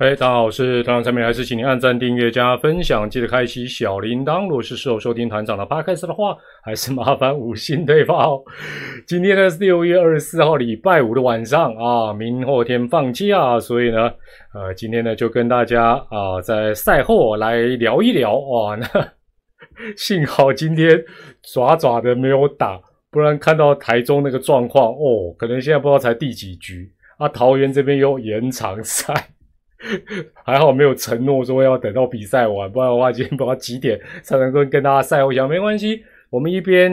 哎，大家好，我是团长陈美，还是请您按赞、订阅、加分享，记得开启小铃铛。如果是事后收听团长的 podcast 的话，还是麻烦五星对吧？今天呢是六月二十四号，礼拜五的晚上啊，明后天放假，所以呢，呃，今天呢就跟大家啊在赛后来聊一聊哇。那幸好今天爪爪的没有打，不然看到台中那个状况哦，可能现在不知道才第几局啊。桃园这边又延长赛。还好没有承诺说要等到比赛完，不然的话今天不知道几点才能够跟大家赛后讲。没关系，我们一边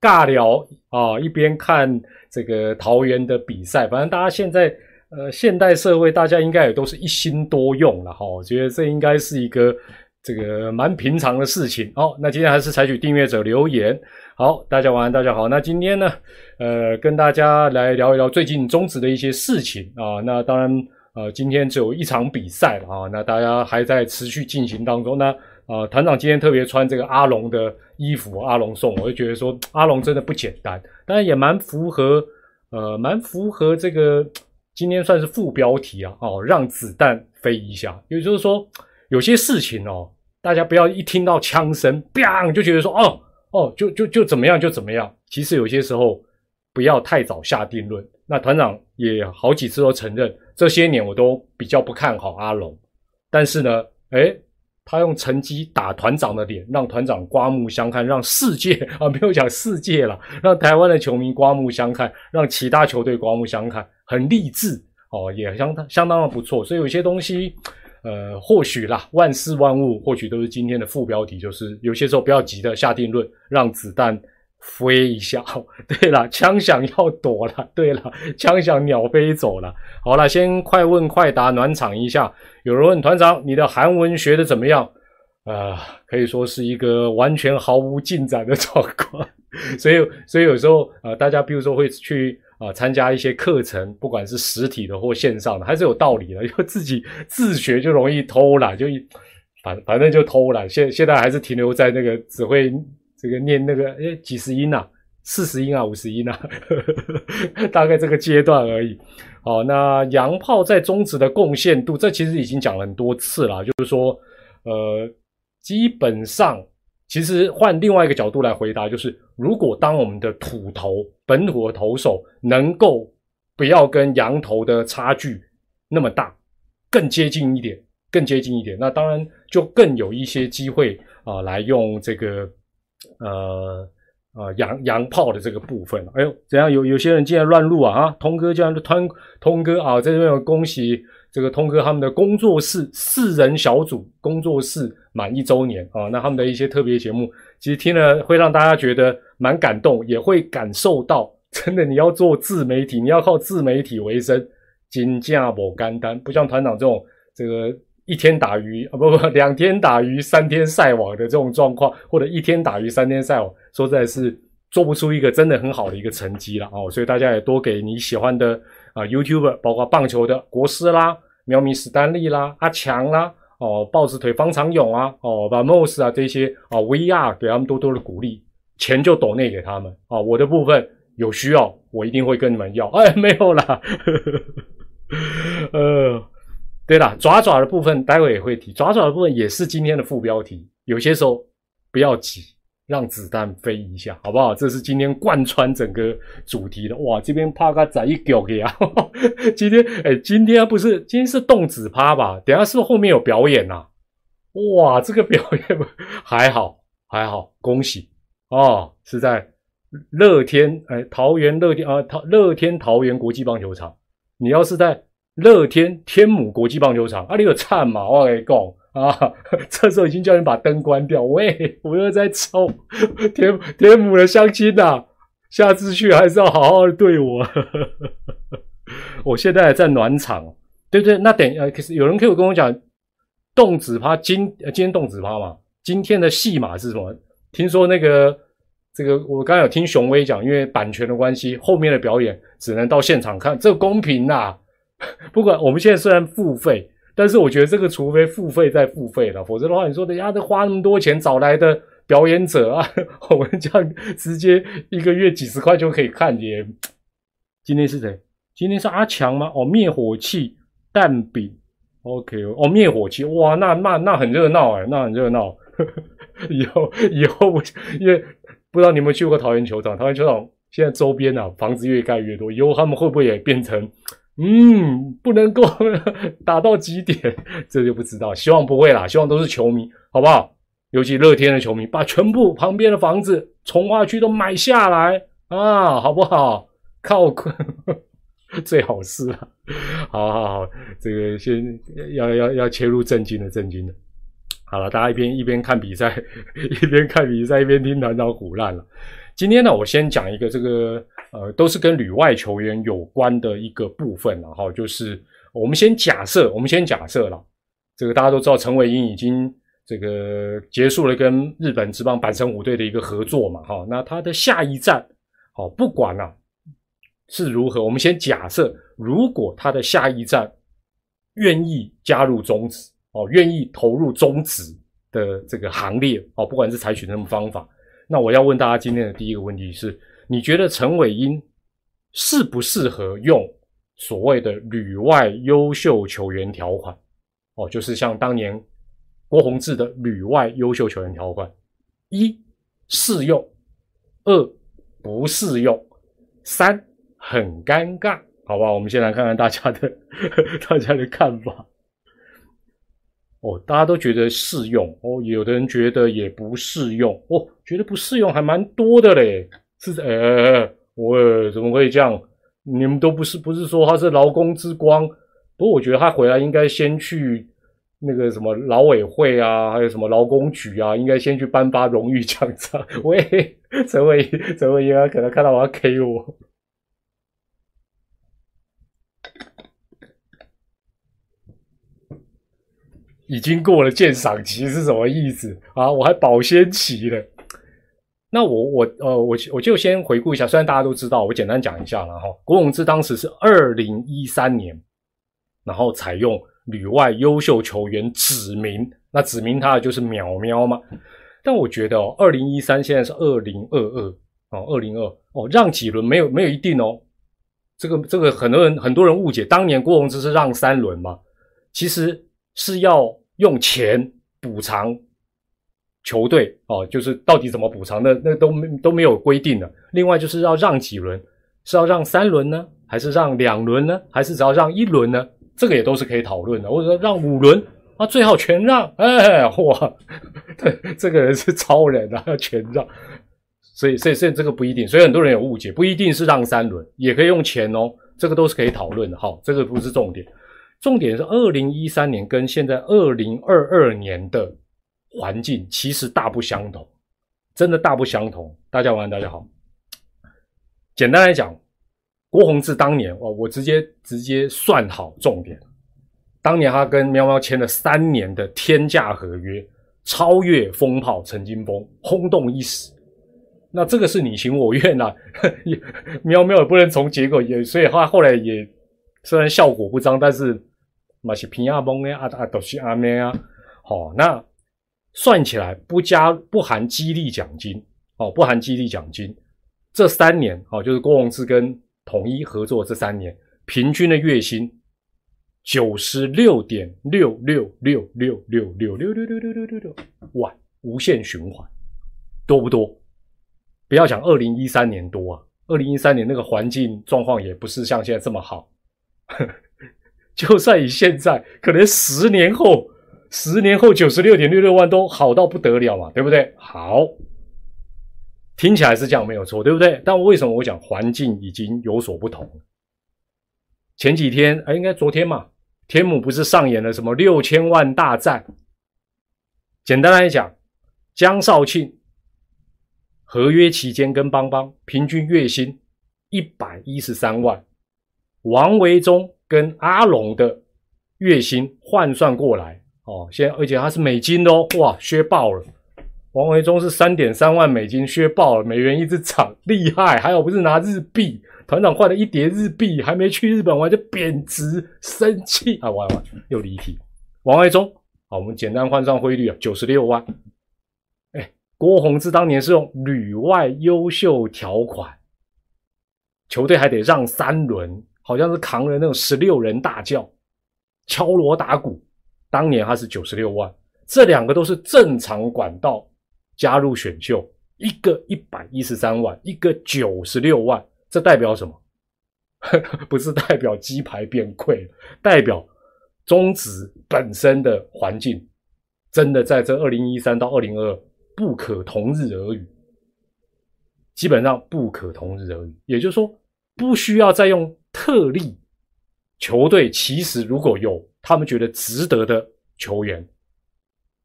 尬聊啊，一边看这个桃园的比赛。反正大家现在呃现代社会，大家应该也都是一心多用了哈。我觉得这应该是一个这个蛮平常的事情。好，那今天还是采取订阅者留言。好，大家晚安，大家好。那今天呢，呃，跟大家来聊一聊最近中职的一些事情啊。那当然。呃，今天只有一场比赛了啊，那大家还在持续进行当中。那呃，团长今天特别穿这个阿龙的衣服，阿龙送，我就觉得说阿龙真的不简单，当然也蛮符合，呃，蛮符合这个今天算是副标题啊，哦，让子弹飞一下。也就是说，有些事情哦，大家不要一听到枪声，bang 就觉得说哦哦，就就就怎么样就怎么样。其实有些时候不要太早下定论。那团长也好几次都承认。这些年我都比较不看好阿龙，但是呢，诶，他用成绩打团长的脸，让团长刮目相看，让世界 啊没有讲世界了，让台湾的球迷刮目相看，让其他球队刮目相看，很励志哦，也相当相当的不错。所以有些东西，呃，或许啦，万事万物或许都是今天的副标题，就是有些时候不要急着下定论，让子弹。飞一下，对了，枪响要躲了，对了，枪响鸟飞走了。好了，先快问快答暖场一下。有人问团长，你的韩文学的怎么样？啊，可以说是一个完全毫无进展的状况。所以，所以有时候啊，大家比如说会去啊参加一些课程，不管是实体的或线上的，还是有道理的。因为自己自学就容易偷懒，就反反正就偷懒。现现在还是停留在那个只会。这个念那个诶几十音呐，四十音啊，五十音啊，大概这个阶段而已。好，那洋炮在中职的贡献度，这其实已经讲了很多次了。就是说，呃，基本上，其实换另外一个角度来回答，就是如果当我们的土头本土的投手能够不要跟洋头的差距那么大，更接近一点，更接近一点，那当然就更有一些机会啊，来用这个。呃呃，洋洋炮的这个部分，哎呦，怎样？有有些人竟然乱入啊！啊，通哥竟然通通哥啊，在这边恭喜这个通哥他们的工作室四人小组工作室满一周年啊！那他们的一些特别节目，其实听了会让大家觉得蛮感动，也会感受到，真的你要做自媒体，你要靠自媒体为生，金价不干单，不像团长这种这个。一天打鱼啊，不不，两天打鱼三天晒网的这种状况，或者一天打鱼三天晒网，说实在是做不出一个真的很好的一个成绩了哦。所以大家也多给你喜欢的啊，YouTuber，包括棒球的国师啦、喵咪史丹利啦、阿强啦、哦，豹子腿方长勇啊、哦，把 Moss 啊这些啊 VR 给他们多多的鼓励，钱就抖内给他们啊。我的部分有需要，我一定会跟你们要。哎，没有啦，呃。对了，爪爪的部分待会也会提，爪爪的部分也是今天的副标题。有些时候不要急，让子弹飞一下，好不好？这是今天贯穿整个主题的。哇，这边趴个仔一狗给啊！今天哎，今天不是今天是动子趴吧？等下是不是后面有表演呐？哇，这个表演 还好还好，恭喜哦！是在乐天哎，桃园乐天啊，桃乐天桃园国际棒球场。你要是在。乐天天母国际棒球场，啊，你有灿嘛？我跟你讲啊，这时候已经叫人把灯关掉。喂，我又在抽 天天母的相亲呐，下次去还是要好好的对我。我现在在暖场，对对，那等呃，可是有人可以跟我讲，动子趴今今天动子趴嘛？今天的戏码是什么？听说那个这个，我刚刚有听雄威讲，因为版权的关系，后面的表演只能到现场看，这公平呐？不管我们现在虽然付费，但是我觉得这个除非付费再付费了，否则的话，你说人家都花那么多钱找来的表演者啊，我们这样直接一个月几十块就可以看也。今天是谁？今天是阿强吗？哦，灭火器蛋饼 OK，哦，灭火器，哇，那那那很热闹哎，那很热闹。以后以后我，因为不知道你有没有去过桃园球场，桃园球场现在周边啊房子越盖越多，以后他们会不会也变成，嗯，不能够打到极点，这就不知道。希望不会啦，希望都是球迷，好不好？尤其乐天的球迷，把全部旁边的房子、从化区都买下来啊，好不好？靠，最好是啊。好好好，这个先要要要切入正经的正经的。好了，大家一边一边看比赛，一边看比赛，一边听团长胡乱了。今天呢，我先讲一个这个呃，都是跟旅外球员有关的一个部分了哈，就是我们先假设，我们先假设了，这个大家都知道陈伟英已经。这个结束了跟日本职棒阪神虎队的一个合作嘛，哈，那他的下一站，好，不管啊是如何，我们先假设，如果他的下一站愿意加入中职，哦，愿意投入中职的这个行列，哦，不管是采取什么方法，那我要问大家今天的第一个问题是，你觉得陈伟英适不适合用所谓的旅外优秀球员条款？哦，就是像当年。郭宏志的旅外优秀球员条款：一适用，二不适用，三很尴尬，好吧？我们先来看看大家的大家的看法。哦，大家都觉得适用哦，有的人觉得也不适用哦，觉得不适用还蛮多的嘞。是呃，我怎么会这样？你们都不是不是说他是劳工之光？不过我觉得他回来应该先去。那个什么劳委会啊，还有什么劳工局啊，应该先去颁发荣誉奖章。喂，陈伟陈伟英啊，可能看到我要 K 我，已经过了鉴赏期是什么意思啊？我还保鲜期了。那我我呃我我就先回顾一下，虽然大家都知道，我简单讲一下了哈。郭永志当时是二零一三年，然后采用。旅外优秀球员指名，那指名他的就是淼淼嘛。但我觉得哦，二零一三现在是二零二二哦，二零二哦，让几轮没有没有一定哦。这个这个很多人很多人误解，当年郭宏志是让三轮嘛，其实是要用钱补偿球队哦，就是到底怎么补偿的那都没都没有规定的。另外就是要让几轮，是要让三轮呢，还是让两轮呢，还是只要让一轮呢？这个也都是可以讨论的，或者说让五轮啊，最好全让，哎，哇，对，这个人是超人啊，要全让，所以，所以，所以这个不一定，所以很多人有误解，不一定是让三轮，也可以用钱哦，这个都是可以讨论的，好，这个不是重点，重点是二零一三年跟现在二零二二年的环境其实大不相同，真的大不相同。大家晚，大家好，简单来讲。郭宏志当年哦，我直接直接算好重点。当年他跟喵喵签了三年的天价合约，超越风炮陈金峰，轰动一时。那这个是你情我愿呐，喵喵也不能从结果也，所以他后来也虽然效果不彰，但是嘛是平亚崩啊啊都是阿咩啊。好，那算起来不加不含激励奖金哦，不含激励奖金，这三年哦，就是郭宏志跟统一合作这三年，平均的月薪九十六点六六六六六六六六六六六六六万，无限循环，多不多？不要讲二零一三年多啊，二零一三年那个环境状况也不是像现在这么好。就算以现在，可能十年后，十年后九十六点六六万都好到不得了嘛，对不对？好。听起来是这样没有错，对不对？但为什么我讲环境已经有所不同？前几天，哎，应该昨天嘛，天母不是上演了什么六千万大战？简单来讲，江少庆合约期间跟邦邦平均月薪一百一十三万，王维忠跟阿龙的月薪换算过来，哦，现在而且他是美金哦，哇，削爆了。王维忠是三点三万美金削爆了，美元一直涨，厉害！还有不是拿日币，团长换了一叠日币，还没去日本玩就贬值，生气啊！完完又离题。王维忠，好，我们简单换算汇率啊，九十六万。哎，郭宏志当年是用旅外优秀条款，球队还得让三轮，好像是扛了那种十六人大轿，敲锣打鼓，当年他是九十六万，这两个都是正常管道加入选秀，一个一百一十三万，一个九十六万，这代表什么？不是代表鸡排变贵，代表中职本身的环境真的在这二零一三到二零二不可同日而语，基本上不可同日而语。也就是说，不需要再用特例球队，其实如果有他们觉得值得的球员，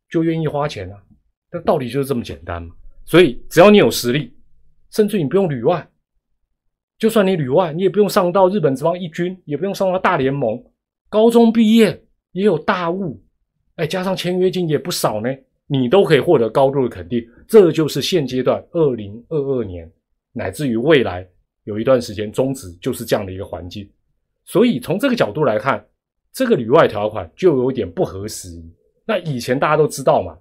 就愿意花钱啊。那道理就是这么简单嘛。所以只要你有实力，甚至你不用旅外。就算你旅外，你也不用上到日本职棒一军，也不用上到大联盟。高中毕业也有大物，哎，加上签约金也不少呢，你都可以获得高度的肯定。这就是现阶段二零二二年，乃至于未来有一段时间终止，就是这样的一个环境。所以从这个角度来看，这个旅外条款就有点不合时宜。那以前大家都知道嘛，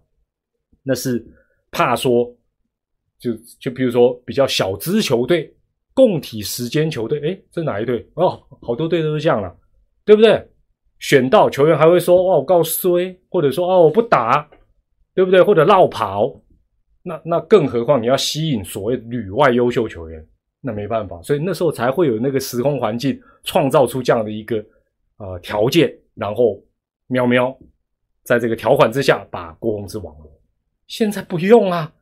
那是怕说，就就比如说比较小资球队。共体时间球队，哎，这哪一队？哦，好多队都是这样了，对不对？选到球员还会说，哦，我告衰，或者说，哦，我不打，对不对？或者绕跑，那那更何况你要吸引所谓旅外优秀球员，那没办法，所以那时候才会有那个时空环境，创造出这样的一个呃条件，然后喵喵，在这个条款之下把郭宏志网络。现在不用啊，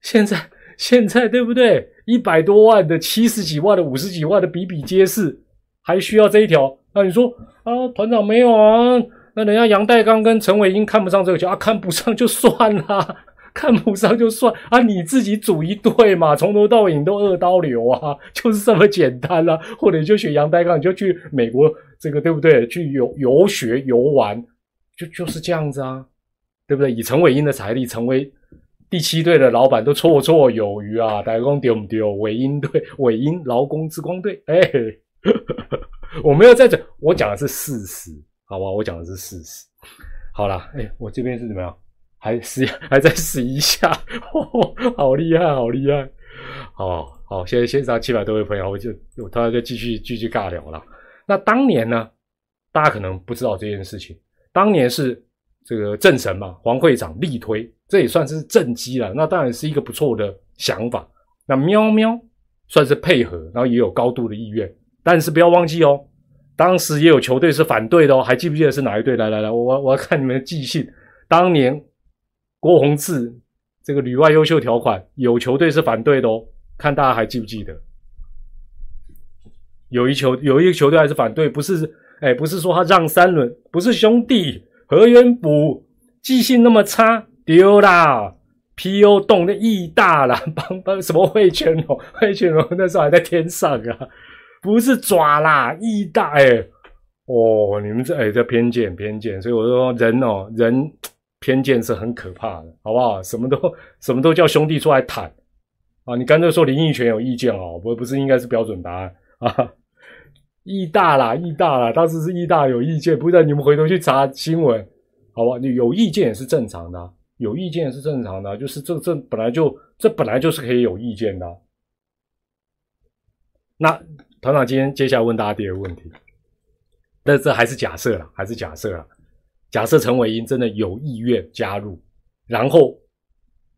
现在。现在对不对？一百多万的、七十几万的、五十几万的比比皆是，还需要这一条？那你说啊，团长没有啊？那人家杨代刚跟陈伟英看不上这个球啊，看不上就算了，看不上就算啊，你自己组一队嘛，从头到尾你都二刀流啊，就是这么简单啦。或者你就选杨代刚，你就去美国这个对不对？去游游学游玩，就就是这样子啊，对不对？以陈伟英的财力成为。第七队的老板都绰绰有余啊！大家丢不丢？尾鹰队、尾鹰劳工之光队，哎，我没有在这，我讲的是事实，好吧？我讲的是事实。好了，哎，我这边是怎么样？还试，还在试一下，好厉害，好厉害！好好，现在线上七百多位朋友，我就我大家就继续继续尬聊了。那当年呢？大家可能不知道这件事情，当年是这个政神嘛，黄会长力推。这也算是政绩了，那当然是一个不错的想法。那喵喵算是配合，然后也有高度的意愿，但是不要忘记哦，当时也有球队是反对的哦。还记不记得是哪一队？来来来，我我要看你们的记性。当年郭宏志这个旅外优秀条款，有球队是反对的哦。看大家还记不记得？有一球有一个球队还是反对，不是哎，不是说他让三轮，不是兄弟何元补记性那么差。丢啦！P.O. 动的意大啦，帮帮什么会拳龙？会拳龙那时候还在天上啊，不是爪啦，意大哎哦，你们这哎这偏见偏见，所以我说人哦人偏见是很可怕的，好不好？什么都什么都叫兄弟出来谈啊！你干脆说林奕泉有意见哦，不不是应该是标准答案啊？义大啦，义大啦，当时是义大有意见，不知道你们回头去查新闻，好吧？你有意见也是正常的。有意见也是正常的，就是这这本来就这本来就是可以有意见的。那团长今天接下来问大家第二个问题，那这还是假设了，还是假设了。假设陈伟英真的有意愿加入，然后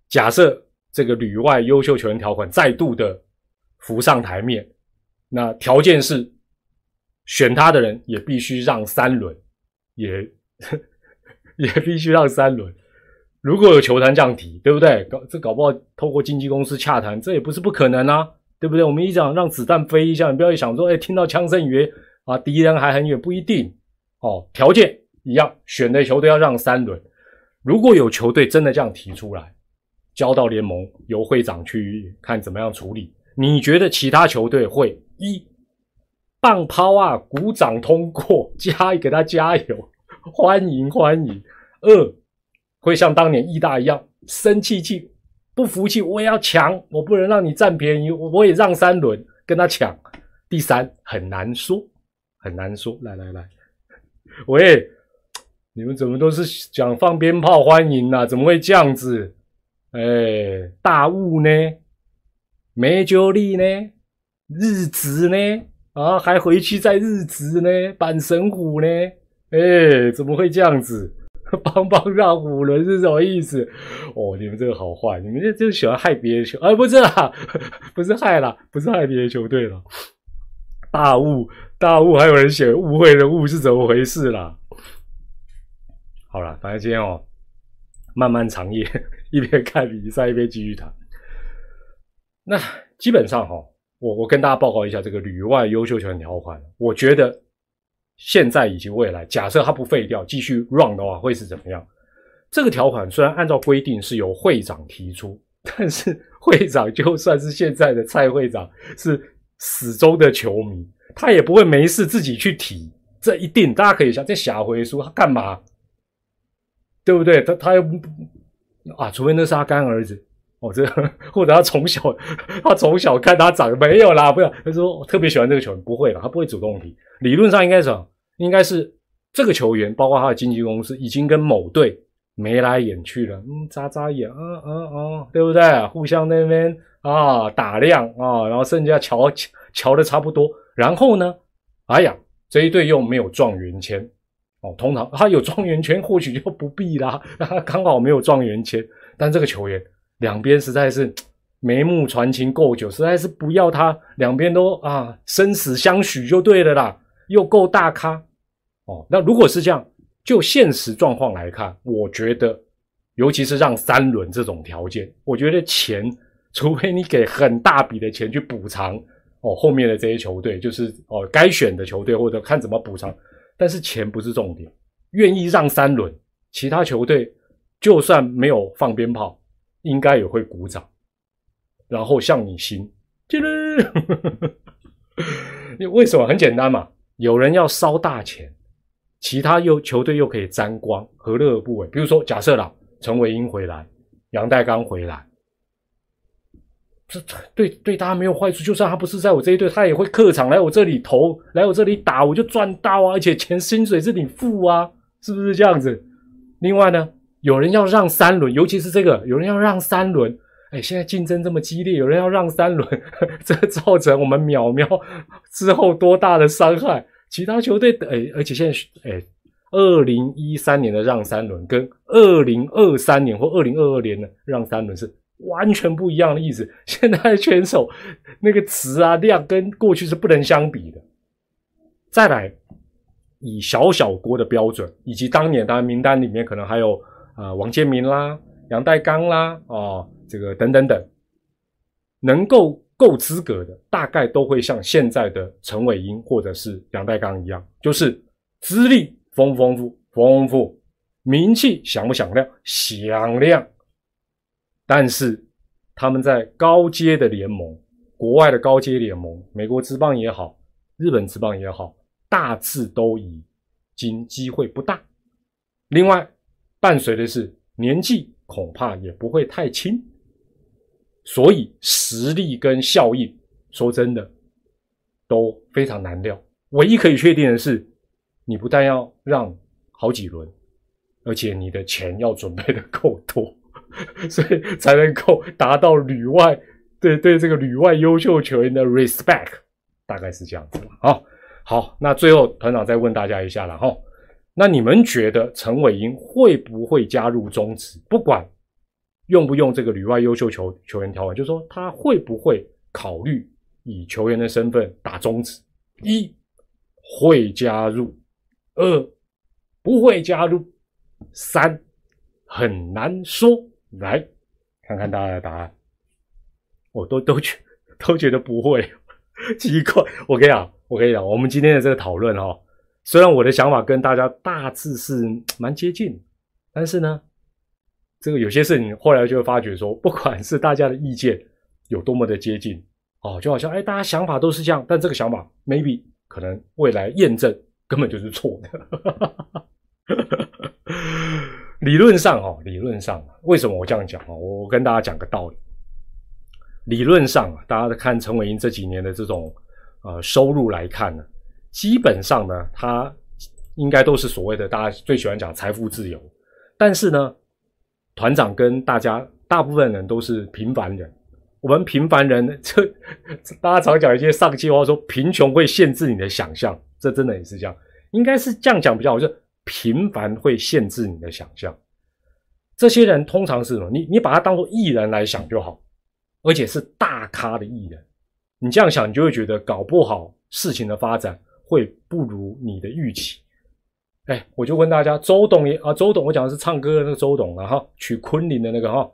假设这个旅外优秀球员条款再度的浮上台面，那条件是选他的人也必须让三轮，也 也必须让三轮。如果有球团这样提，对不对？搞这搞不好透过经纪公司洽谈，这也不是不可能啊，对不对？我们一讲让子弹飞一下，你不要一想说，哎，听到枪声以为啊敌人还很远，不一定哦。条件一样，选的球队要让三轮。如果有球队真的这样提出来，交到联盟由会长去看怎么样处理。你觉得其他球队会一棒抛啊，鼓掌通过，加给他加油，欢迎欢迎。二会像当年义大一样生气气、不服气，我也要抢，我不能让你占便宜，我也让三轮跟他抢。第三很难说，很难说。来来来，喂，你们怎么都是讲放鞭炮欢迎呐？怎么会这样子？哎，大雾呢？没酒力呢？日值呢？啊，还回去再日值呢？板神虎呢？哎，怎么会这样子？帮帮让五轮是什么意思？哦，你们这个好坏，你们这就喜欢害别人球，哎，不是啦，不是害啦，不是害别人球队了。大误，大误，还有人写误会的误是怎么回事啦？好了，反正今天哦，漫漫长夜，一边看比赛一边继续谈。那基本上哈，我我跟大家报告一下这个旅外优秀球员条款，我觉得。现在以及未来，假设他不废掉，继续 run 的话，会是怎么样？这个条款虽然按照规定是由会长提出，但是会长就算是现在的蔡会长是死忠的球迷，他也不会没事自己去提。这一定大家可以想，这下回书他干嘛？对不对？他他又不啊，除非那是他干儿子哦，这或者他从小他从小看他长没有啦，不要他说我特别喜欢这个球员，不会啦，他不会主动提。理论上应该是，应该是这个球员，包括他的经纪公司，已经跟某队眉来眼去了，嗯，眨眨眼，嗯嗯嗯，对不对？互相那边啊打量啊，然后剩下瞧瞧瞧的差不多，然后呢，哎呀，这一队又没有状元签。哦，通常他有状元签，或许就不必啦，他刚好没有状元签，但这个球员两边实在是。眉目传情够久，实在是不要他两边都啊生死相许就对了啦，又够大咖哦。那如果是这样，就现实状况来看，我觉得，尤其是让三轮这种条件，我觉得钱，除非你给很大笔的钱去补偿哦，后面的这些球队就是哦该选的球队或者看怎么补偿，但是钱不是重点，愿意让三轮，其他球队就算没有放鞭炮，应该也会鼓掌。然后向你行，你 为什么很简单嘛？有人要烧大钱，其他又球队又可以沾光，何乐而不为？比如说，假设啦，陈伟英回来，杨代刚回来，这对对大家没有坏处。就算他不是在我这一队，他也会客场来我这里投，来我这里打，我就赚到啊！而且钱薪水是你付啊，是不是这样子？另外呢，有人要让三轮，尤其是这个，有人要让三轮。哎，现在竞争这么激烈，有人要让三轮，这造成我们淼淼之后多大的伤害？其他球队，哎，而且现在，哎，二零一三年的让三轮跟二零二三年或二零二二年的让三轮是完全不一样的意思。现在的选手 那个词啊量跟过去是不能相比的。再来，以小小国的标准，以及当年当然名单里面可能还有啊王建民啦、杨代刚啦，哦。这个等等等，能够够资格的，大概都会像现在的陈伟英或者是杨代刚一样，就是资历丰丰富丰富，名气响不响亮响亮。但是他们在高阶的联盟，国外的高阶联盟，美国职棒也好，日本职棒也好，大致都已经机会不大。另外，伴随的是年纪恐怕也不会太轻。所以实力跟效应，说真的，都非常难料。唯一可以确定的是，你不但要让好几轮，而且你的钱要准备的够多，所以才能够达到旅外对对这个旅外优秀球员的 respect，大概是这样子了。好，好，那最后团长再问大家一下了哈，那你们觉得陈伟英会不会加入中职？不管。用不用这个旅外优秀球球员条款？就是说他会不会考虑以球员的身份打中职？一会加入，二不会加入，三很难说。来看看大家的答案，我都都觉都觉得不会，奇怪。我跟你讲，我跟你讲，我们今天的这个讨论哈，虽然我的想法跟大家大致是 蛮接近，但是呢。这个有些事情后来就会发觉说，不管是大家的意见有多么的接近，哦，就好像哎，大家想法都是这样，但这个想法 maybe 可能未来验证根本就是错的。理论上哦，理论上为什么我这样讲哦？我跟大家讲个道理。理论上，大家看陈伟英这几年的这种呃收入来看呢，基本上呢，他应该都是所谓的大家最喜欢讲财富自由，但是呢。团长跟大家大部分人都是平凡人，我们平凡人，这大家常讲一些丧气话，说贫穷会限制你的想象，这真的也是这样。应该是这样讲比较好，就平凡会限制你的想象。这些人通常是什么？你你把他当做艺人来想就好，而且是大咖的艺人。你这样想，你就会觉得搞不好事情的发展会不如你的预期。哎，我就问大家，周董也啊，周董，我讲的是唱歌的那个周董了哈，娶昆凌的那个哈，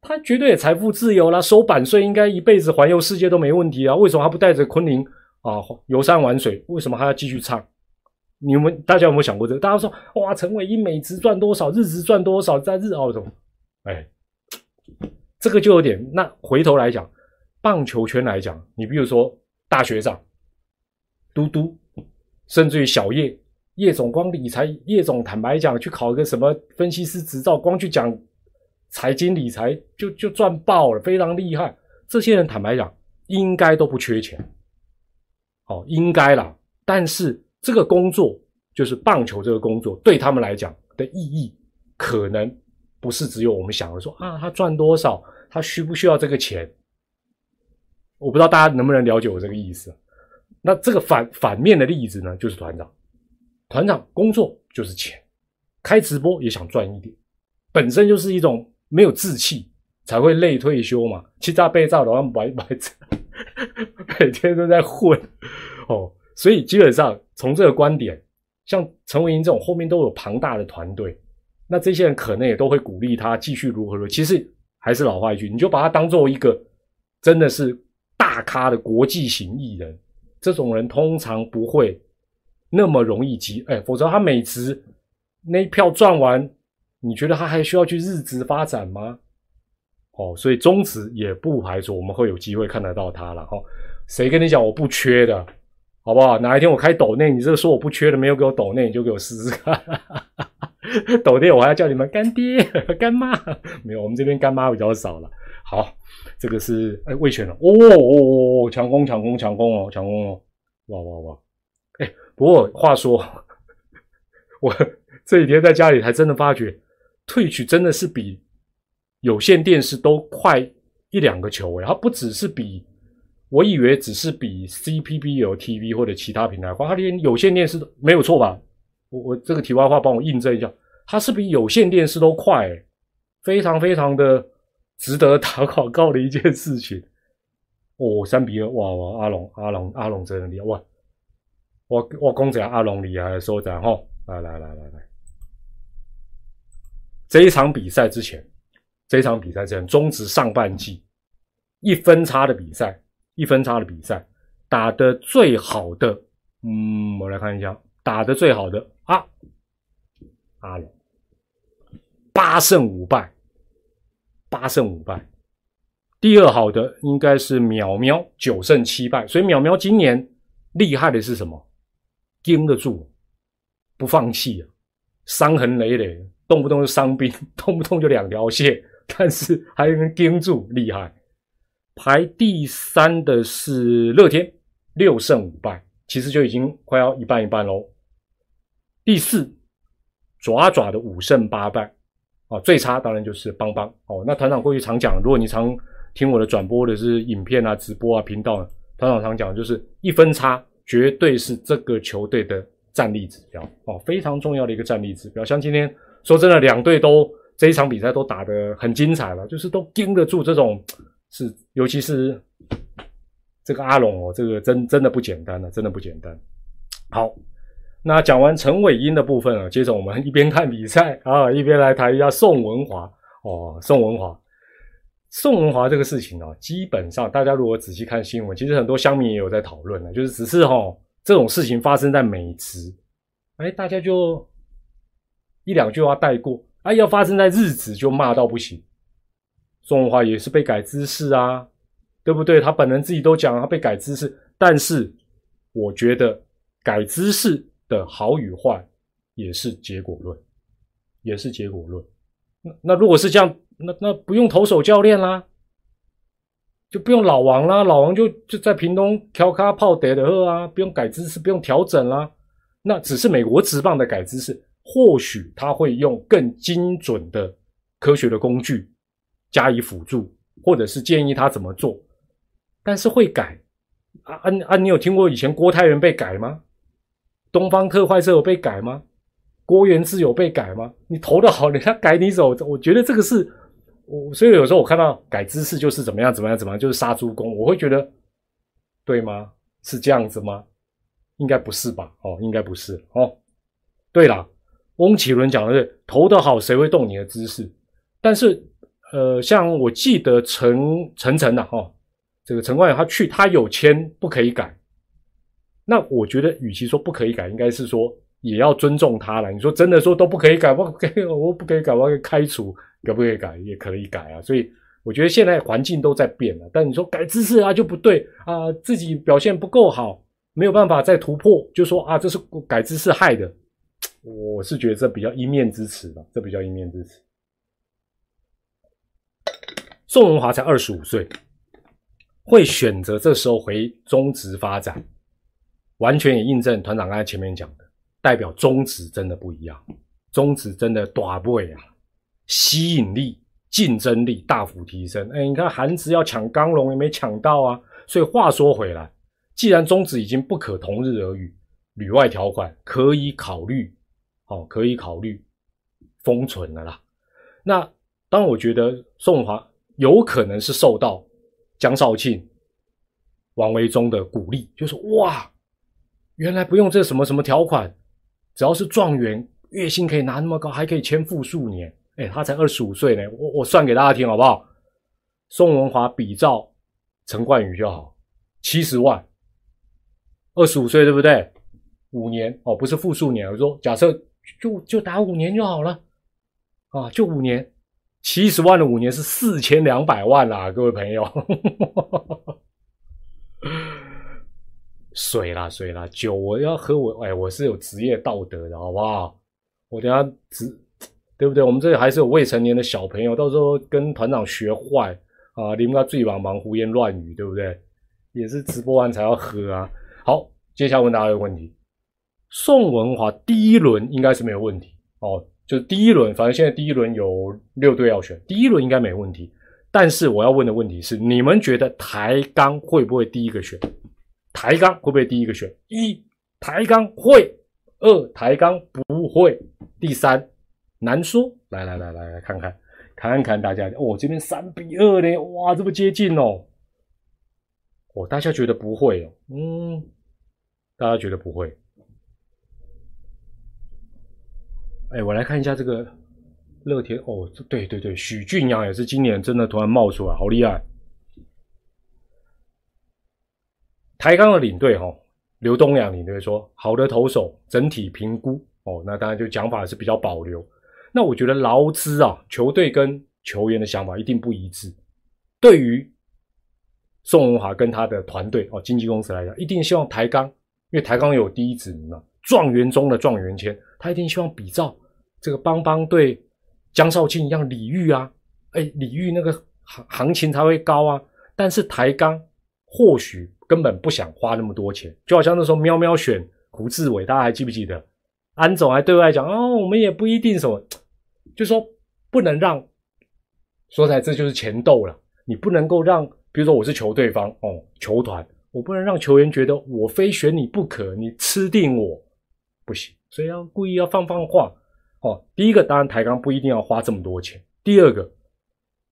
他绝对也财富自由啦，收版税应该一辈子环游世界都没问题啊。为什么他不带着昆凌啊游山玩水？为什么还要继续唱？你们大家有没有想过这个？大家说哇，陈伟英美职赚多少，日职赚多少，在日澳中，哎，这个就有点。那回头来讲，棒球圈来讲，你比如说大学长嘟嘟，甚至于小叶叶总，光理财叶总，坦白讲，去考一个什么分析师执照，光去讲财经理财就就赚爆了，非常厉害。这些人坦白讲，应该都不缺钱，好，应该啦，但是。这个工作就是棒球这个工作，对他们来讲的意义，可能不是只有我们想的说啊，他赚多少，他需不需要这个钱？我不知道大家能不能了解我这个意思。那这个反反面的例子呢，就是团长，团长工作就是钱，开直播也想赚一点，本身就是一种没有志气才会累退休嘛，欺诈被诈的话白白每天都在混哦。所以基本上从这个观点，像陈伟英这种后面都有庞大的团队，那这些人可能也都会鼓励他继续如何如何。其实还是老话一句，你就把他当做一个真的是大咖的国际型艺人，这种人通常不会那么容易急，哎，否则他每职那一票赚完，你觉得他还需要去日职发展吗？哦，所以中职也不排除我们会有机会看得到他了哈。谁跟你讲我不缺的？好不好？哪一天我开抖内，你这个说我不缺的，没有给我抖内，你就给我试试看。抖内我还要叫你们干爹干妈，没有，我们这边干妈比较少了。好，这个是哎魏权了，哦哦哦哦，强攻强攻强攻哦，强攻哦，哇哇哇！哎，不过话说，我这几天在家里还真的发觉，退取真的是比有线电视都快一两个球哎，它不只是比。我以为只是比 CPBL TV 或者其他平台快，它连有线电视都没有错吧？我我这个题外话帮我印证一下，它是比有线电视都快，非常非常的值得打广告的一件事情。哦，三比二，哇哇，阿龙阿龙阿龙真的厉害哇！我我讲者阿龙厉害的所在吼，来来来来来，这一场比赛之前，这一场比赛之前终止上半季一分差的比赛。一分差的比赛打的最好的，嗯，我来看一下，打的最好的啊，阿龙八胜五败，八胜五败。第二好的应该是淼淼九胜七败，所以淼淼今年厉害的是什么？盯得住，不放弃啊，伤痕累累，动不动就伤兵，动不动就两条线，但是还能盯住，厉害。排第三的是乐天，六胜五败，其实就已经快要一半一半喽。第四，爪爪的五胜八败，啊，最差当然就是邦邦哦。那团长过去常讲，如果你常听我的转播的是影片啊、直播啊、频道，团长常讲就是一分差绝对是这个球队的战力指标哦，非常重要的一个战力指标。像今天说真的，两队都这一场比赛都打得很精彩了，就是都盯得住这种。是，尤其是这个阿龙哦，这个真真的不简单了，真的不简单。好，那讲完陈伟英的部分啊，接着我们一边看比赛啊，一边来谈一下宋文华哦。宋文华，宋文华这个事情啊，基本上大家如果仔细看新闻，其实很多乡民也有在讨论呢，就是只是哈这种事情发生在美职，哎，大家就一两句话带过，哎，要发生在日子就骂到不行。宋文华也是被改姿势啊，对不对？他本人自己都讲他被改姿势，但是我觉得改姿势的好与坏也是结果论，也是结果论。那那如果是这样，那那不用投手教练啦，就不用老王啦，老王就就在屏东调咖泡得的喝啊，不用改姿势，不用调整啦。那只是美国职棒的改姿势，或许他会用更精准的科学的工具。加以辅助，或者是建议他怎么做，但是会改啊啊啊！你有听过以前郭泰元被改吗？东方特快车有被改吗？郭元志有被改吗？你投的好，人家改你走，我觉得这个是我，所以有时候我看到改姿势就是怎么样怎么样怎么样，就是杀猪工，我会觉得对吗？是这样子吗？应该不是吧？哦，应该不是哦。对了，翁启伦讲的是投的好，谁会动你的姿势？但是呃，像我记得陈陈晨的哈，这个陈冠宇他去他有签不可以改。那我觉得，与其说不可以改，应该是说也要尊重他了。你说真的说都不可以改，不可以，我不可以改，我要开除，可不可以改？也可以改啊。所以我觉得现在环境都在变了。但你说改姿势啊就不对啊，自己表现不够好，没有办法再突破，就说啊这是改姿势害的。我是觉得这比较一面之词吧，这比较一面之词。宋文华才二十五岁，会选择这时候回中职发展。完全也印证团长刚才前面讲的，代表中职真的不一样，中职真的短位啊，吸引力、竞争力大幅提升。哎，你看韩职要抢钢龙也没抢到啊。所以话说回来，既然中职已经不可同日而语，旅外条款可以考虑，哦，可以考虑封存了啦。那当我觉得宋华有可能是受到江少庆、王维忠的鼓励，就是哇。原来不用这什么什么条款，只要是状元，月薪可以拿那么高，还可以签复数年。哎，他才二十五岁呢，我我算给大家听好不好？宋文华比照陈冠宇就好，七十万，二十五岁对不对？五年哦，不是复数年，我说假设就就打五年就好了啊，就五年，七十万的五年是四千两百万啦，各位朋友。水啦水啦，酒我要喝我哎，我是有职业道德的好不好？我等下职对不对？我们这里还是有未成年的小朋友，到时候跟团长学坏啊，你们要醉茫茫胡言乱语，对不对？也是直播完才要喝啊。好，接下来问大家一个问题：宋文华第一轮应该是没有问题哦，就是第一轮，反正现在第一轮有六队要选，第一轮应该没问题。但是我要问的问题是，你们觉得台钢会不会第一个选？抬杠会不会第一个选？一抬杠会，二抬杠不会，第三难说。来来来来来看看，看看大家哦，这边三比二呢，哇，这么接近哦。哦，大家觉得不会哦，嗯，大家觉得不会。哎，我来看一下这个乐天哦，对对对，许俊阳也是今年真的突然冒出来，好厉害。台钢的领队哈，刘东阳领队说，好的投手整体评估哦，那当然就讲法是比较保留。那我觉得劳资啊，球队跟球员的想法一定不一致。对于宋文华跟他的团队哦，经纪公司来讲，一定希望台钢，因为台钢有第一指名嘛，状元中的状元签，他一定希望比照这个邦邦对江少庆一样礼遇啊，哎，礼遇那个行行情才会高啊。但是台钢或许。根本不想花那么多钱，就好像那时候喵喵选胡志伟，大家还记不记得？安总还对外讲哦，我们也不一定什么，就说不能让，说起来这就是钱斗了。你不能够让，比如说我是球队方哦，球团，我不能让球员觉得我非选你不可，你吃定我不行，所以要故意要放放话哦。第一个当然台钢不一定要花这么多钱，第二个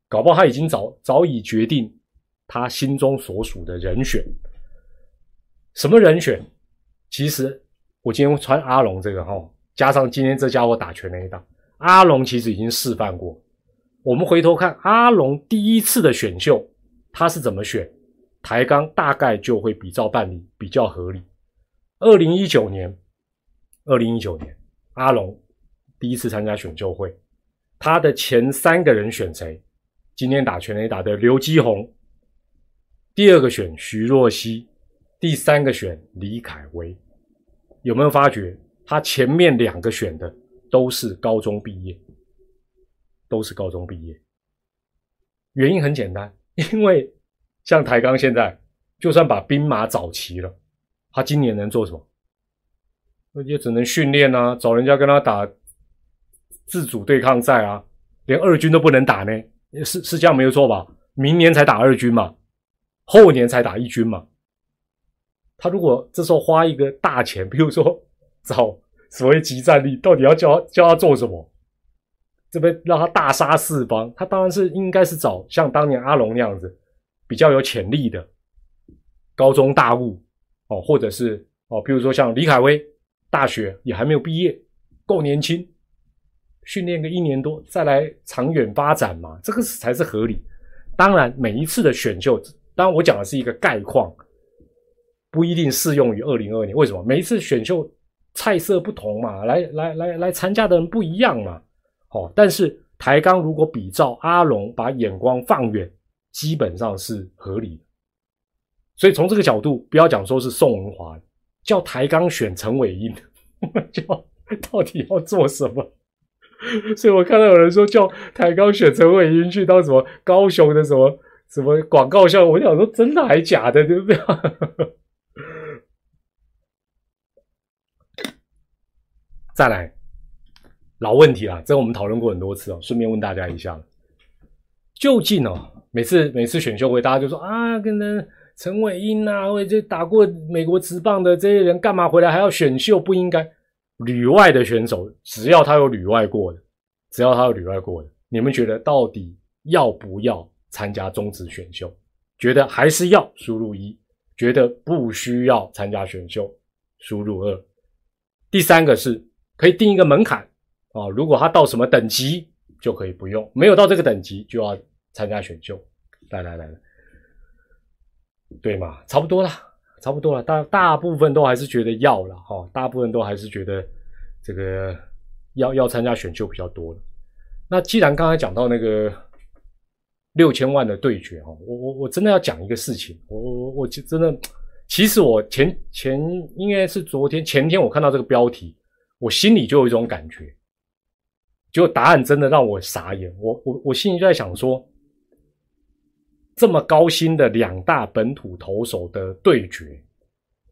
搞不好他已经早早已决定他心中所属的人选。什么人选？其实我今天穿阿龙这个哈，加上今天这家伙打拳那一档，阿龙其实已经示范过。我们回头看阿龙第一次的选秀，他是怎么选？抬杠大概就会比照办理，比较合理。二零一九年，二零一九年，阿龙第一次参加选秀会，他的前三个人选谁？今天打拳那打的刘基宏，第二个选徐若曦。第三个选李凯威，有没有发觉他前面两个选的都是高中毕业，都是高中毕业。原因很简单，因为像台钢现在，就算把兵马找齐了，他今年能做什么？也只能训练啊，找人家跟他打自主对抗赛啊，连二军都不能打呢，是是这样没有错吧？明年才打二军嘛，后年才打一军嘛。他如果这时候花一个大钱，比如说 找所谓集战力，到底要叫他叫他做什么？这边让他大杀四方，他当然是应该是找像当年阿龙那样子比较有潜力的高中大物哦，或者是哦，比如说像李凯威，大学也还没有毕业，够年轻，训练个一年多再来长远发展嘛，这个才是合理。当然，每一次的选秀，当然我讲的是一个概况，不一定适用于二零二年。为什么？每一次选秀菜色不同嘛，来来来来参加的人不一样嘛。好，但是台钢如果比照阿龙把眼光放远，基本上是合理的。所以从这个角度，不要讲说是宋文华叫台钢选陈伟英，叫到底要做什么？所以我看到有人说叫台钢选陈伟英去当什么高雄的什么什么广告效，我想说真的还假的，对不对？再来。老问题了，这我们讨论过很多次哦。顺便问大家一下，究竟哦，每次每次选秀会，大家就说啊，跟那陈伟英啊，或者打过美国职棒的这些人，干嘛回来还要选秀？不应该。旅外的选手，只要他有旅外过的，只要他有旅外过的，你们觉得到底要不要参加中职选秀？觉得还是要输入一，觉得不需要参加选秀，输入二。第三个是可以定一个门槛。啊，如果他到什么等级就可以不用，没有到这个等级就要参加选秀。来来来，对嘛？差不多了，差不多了。大大部分都还是觉得要了哈，大部分都还是觉得这个要要参加选秀比较多了。那既然刚才讲到那个六千万的对决哈，我我我真的要讲一个事情，我我我真的，其实我前前应该是昨天前天我看到这个标题，我心里就有一种感觉。结果答案真的让我傻眼，我我我心里就在想说，这么高薪的两大本土投手的对决，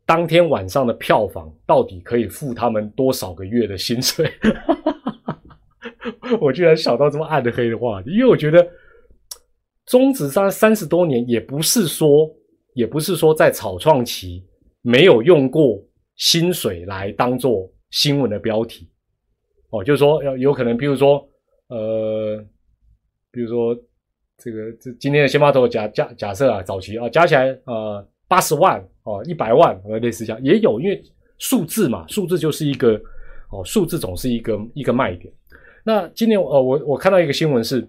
当天晚上的票房到底可以付他们多少个月的薪水？我居然想到这么暗的黑的话，因为我觉得中职三三十多年，也不是说也不是说在草创期没有用过薪水来当做新闻的标题。哦，就是说，要有可能，比如说，呃，比如说，这个这今天的先发投假假假设啊，早期啊，加起来呃八十万哦，一百万，呃，类似这样也有，因为数字嘛，数字就是一个哦，数字总是一个一个卖点。那今年呃，我我看到一个新闻是，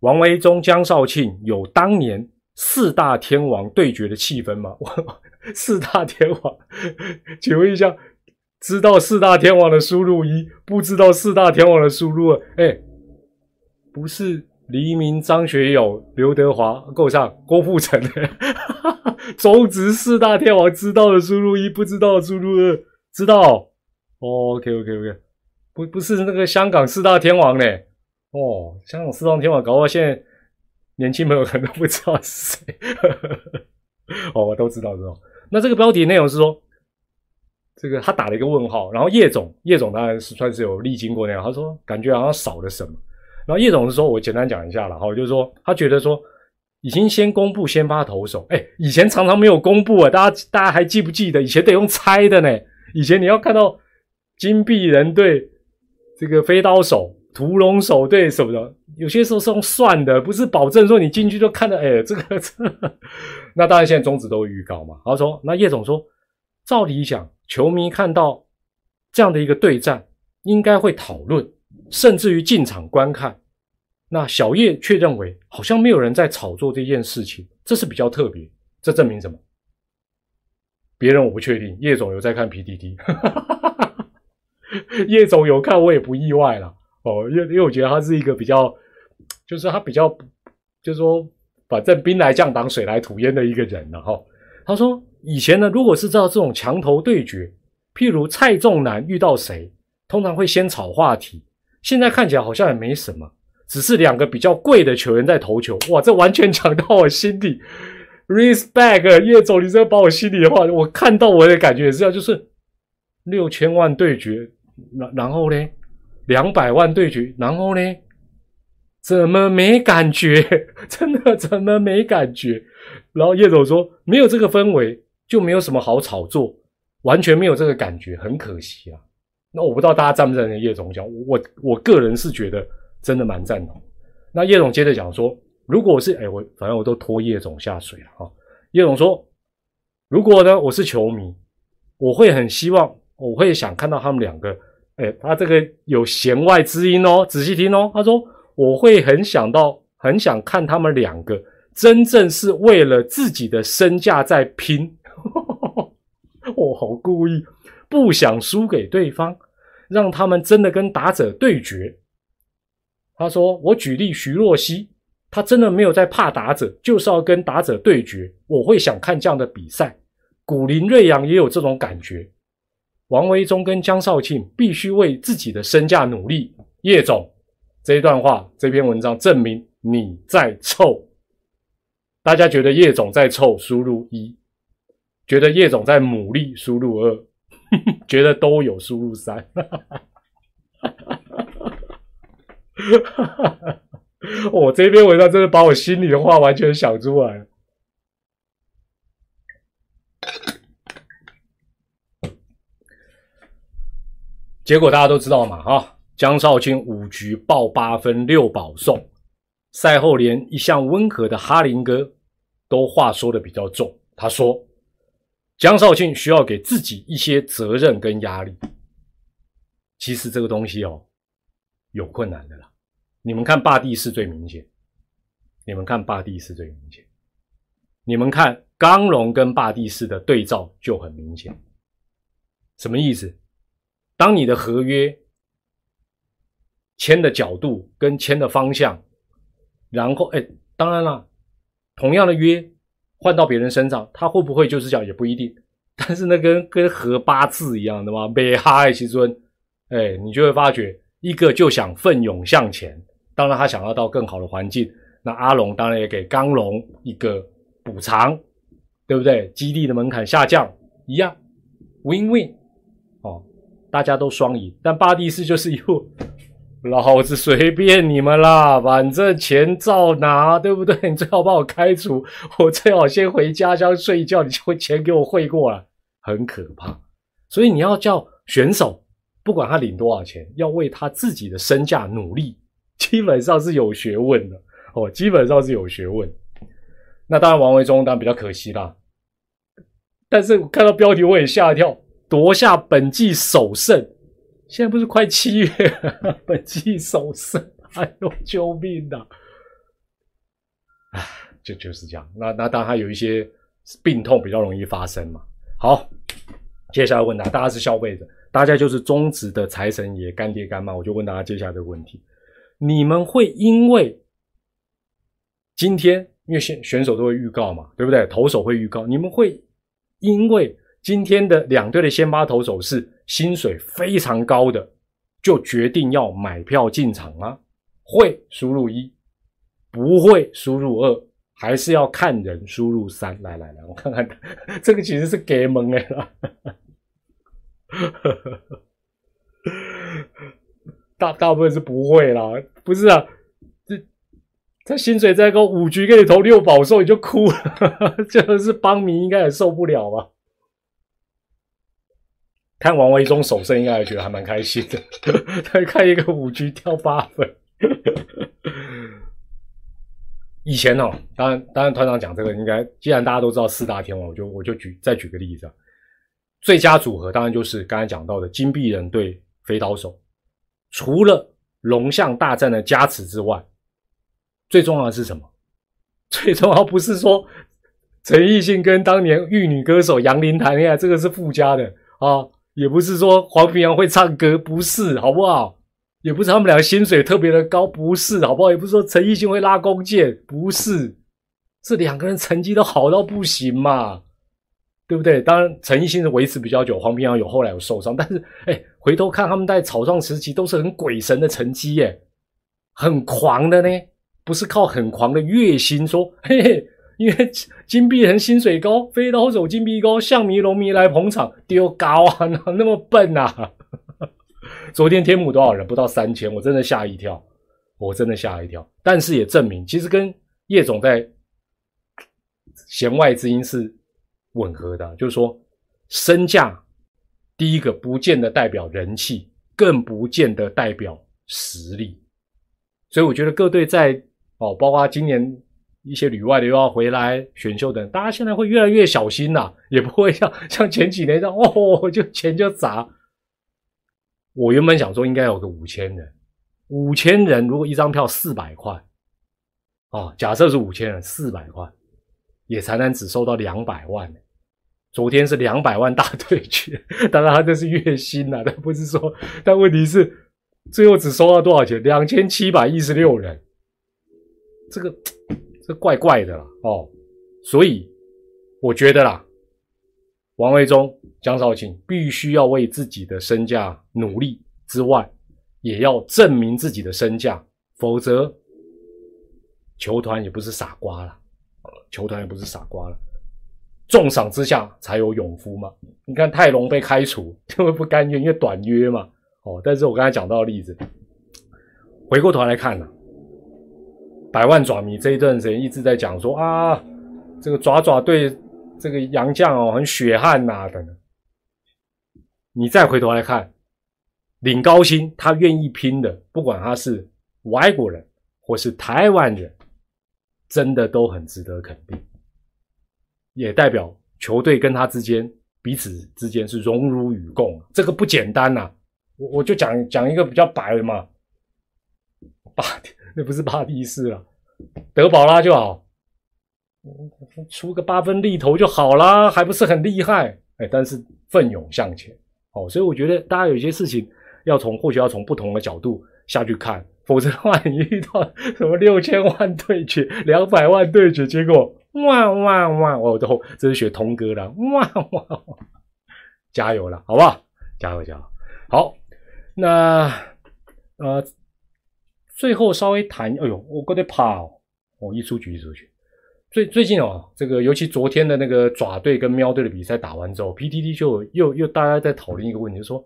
王维忠、江少庆有当年四大天王对决的气氛吗？四大天王，请问一下。知道四大天王的输入一，不知道四大天王的输入二。哎，不是黎明、张学友、刘德华够上，郭富城的中职四大天王知道的输入一，不知道的输入二，知道？OK OK OK，不不是那个香港四大天王呢？哦，香港四大天王搞到现在年轻朋友可能都不知道是谁。哦，我都知道知道。那这个标题内容是说。这个他打了一个问号，然后叶总，叶总当然是算是有历经过那样，他说感觉好像少了什么。然后叶总是说，我简单讲一下了哈，就是说他觉得说已经先公布先发投手，哎，以前常常没有公布啊，大家大家还记不记得？以前得用猜的呢，以前你要看到金币人对这个飞刀手、屠龙手对什么的，有些时候是用算的，不是保证说你进去就看到，哎，这个这，那当然现在中止都预告嘛。他说，那叶总说，照理讲。球迷看到这样的一个对战，应该会讨论，甚至于进场观看。那小叶却认为，好像没有人在炒作这件事情，这是比较特别。这证明什么？别人我不确定。叶总有在看 PDD，叶总有看，我也不意外了。哦，因为因为我觉得他是一个比较，就是他比较，就是说，反正兵来将挡，水来土掩的一个人了哈。他说。以前呢，如果是知道这种强头对决，譬如蔡仲南遇到谁，通常会先炒话题。现在看起来好像也没什么，只是两个比较贵的球员在投球。哇，这完全 讲到我心底。Respect 叶总，你这把我心里的话，我看到我的感觉也是这样，就是六千万对决，然然后呢，两百万对决，然后呢，怎么没感觉？真的怎么没感觉？然后叶总说，没有这个氛围。就没有什么好炒作，完全没有这个感觉，很可惜啊。那我不知道大家赞不赞成叶总讲，我我个人是觉得真的蛮赞同。那叶总接着讲说，如果是哎我反正我都拖叶总下水了哈。叶总说，如果呢我是球迷，我会很希望，我会想看到他们两个，哎他这个有弦外之音哦，仔细听哦。他说我会很想到，很想看他们两个真正是为了自己的身价在拼。我好故意，不想输给对方，让他们真的跟打者对决。他说：“我举例徐若曦，他真的没有在怕打者，就是要跟打者对决。我会想看这样的比赛。古林瑞阳也有这种感觉。王维忠跟江少庆必须为自己的身价努力。”叶总，这一段话，这篇文章证明你在臭。大家觉得叶总在臭，输入一。觉得叶总在努力，输入二；觉得都有，输入三。我这篇文章真的把我心里的话完全想出来了。结果大家都知道嘛，哈，江少卿五局爆八分六保送，赛后连一向温和的哈林哥都话说的比较重，他说。江少庆需要给自己一些责任跟压力。其实这个东西哦，有困难的啦。你们看霸地是最明显，你们看霸地是最明显，你们看刚龙跟霸地士的对照就很明显。什么意思？当你的合约签的角度跟签的方向，然后哎，当然了，同样的约。换到别人身上，他会不会就是讲也不一定。但是那跟跟合八字一样的嘛，美哈其尊，哎，你就会发觉一个就想奋勇向前，当然他想要到更好的环境。那阿龙当然也给刚龙一个补偿，对不对？基地的门槛下降一样，win win，哦，大家都双赢。但巴蒂斯就是一副。老子随便你们啦，反正钱照拿，对不对？你最好把我开除，我最好先回家乡睡一觉，你就会钱给我汇过来，很可怕。所以你要叫选手，不管他领多少钱，要为他自己的身价努力，基本上是有学问的哦，基本上是有学问。那当然，王维忠当然比较可惜啦，但是我看到标题我也吓一跳，夺下本季首胜。现在不是快七月了，本季首胜，哎呦，救命呐！啊，就就是这样。那那当然，他有一些病痛比较容易发生嘛。好，接下来问他，大家是消费者，大家就是中职的财神爷干爹干妈，我就问大家接下来的问题：你们会因为今天，因为选选手都会预告嘛，对不对？投手会预告，你们会因为？今天的两队的先发投手是薪水非常高的，就决定要买票进场吗？会输入一，不会输入二，还是要看人输入三。来来来，我看看，这个其实是给蒙的啦。大大部分是不会啦，不是啊？这他薪水再高，五局给你投六保送，你就哭了，这个是邦迷应该也受不了吧？看王维忠首胜，应该也觉得还蛮开心的。他看一个五局跳八分。以前哦，当然，当然团长讲这个，应该既然大家都知道四大天王，我就我就举再举个例子啊。最佳组合当然就是刚才讲到的金币人对飞刀手。除了龙象大战的加持之外，最重要的是什么？最重要不是说陈奕迅跟当年玉女歌手杨林谈恋爱，这个是附加的啊。也不是说黄平阳会唱歌，不是，好不好？也不是他们两个薪水特别的高，不是，好不好？也不是说陈奕迅会拉弓箭，不是，是两个人成绩都好到不行嘛，对不对？当然，陈奕迅是维持比较久，黄平阳有后来有受伤，但是，哎，回头看他们在草创时期都是很鬼神的成绩，耶，很狂的呢，不是靠很狂的月薪说，嘿嘿。因为金币人薪水高，飞刀手金币高，象迷龙迷来捧场，丢高啊，哪那么笨啊？昨天天母多少人？不到三千，我真的吓一跳，我真的吓一跳。但是也证明，其实跟叶总在弦外之音是吻合的，就是说身价第一个不见得代表人气，更不见得代表实力。所以我觉得各队在哦，包括今年一些旅外的又要回来选秀等，大家现在会越来越小心啦，也不会像 像前几年这样哦，就钱就砸。我原本想说应该有个五千人，五千人如果一张票四百块，啊，假设是五千人四百块，也才能只收到两百万。昨天是两百万大对决，当然他这是月薪呐，但不是说，但问题是。最后只收到多少钱？两千七百一十六人，这个这怪怪的啦哦，所以我觉得啦，王维忠、江少庆必须要为自己的身价努力之外，也要证明自己的身价，否则球团也不是傻瓜了，球团也不是傻瓜了，重赏之下才有勇夫嘛。你看泰隆被开除，因为不甘愿，因为短约嘛。哦，但是我刚才讲到的例子，回过头来看呢，百万爪迷这一段时间一直在讲说啊，这个爪爪对这个杨将哦很血汗呐等等。你再回头来看，领高薪他愿意拼的，不管他是外国人或是台湾人，真的都很值得肯定，也代表球队跟他之间彼此之间是荣辱与共，这个不简单呐。我我就讲讲一个比较白的嘛，巴那不是巴蒂斯了，德保拉就好，出个八分力投就好啦，还不是很厉害？哎，但是奋勇向前，哦，所以我觉得大家有些事情要从或许要从不同的角度下去看，否则的话，你遇到什么六千万对决、两百万对决，结果哇哇哇，我都这是学童哥了，哇哇哇，加油了，好不好？加油加油，好。那呃，最后稍微谈，哎呦，我有点怕哦，我一出局一出局。最最近哦，这个尤其昨天的那个爪队跟喵队的比赛打完之后，PTT 就又又大家在讨论一个问题，就说